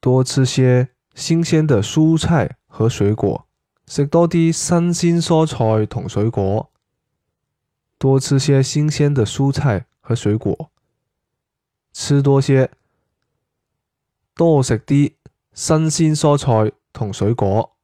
多吃些新鲜的蔬菜和水果食多啲新鲜蔬菜同水果多吃些新鲜的蔬菜和水果吃多些多食啲新鲜蔬菜同水果。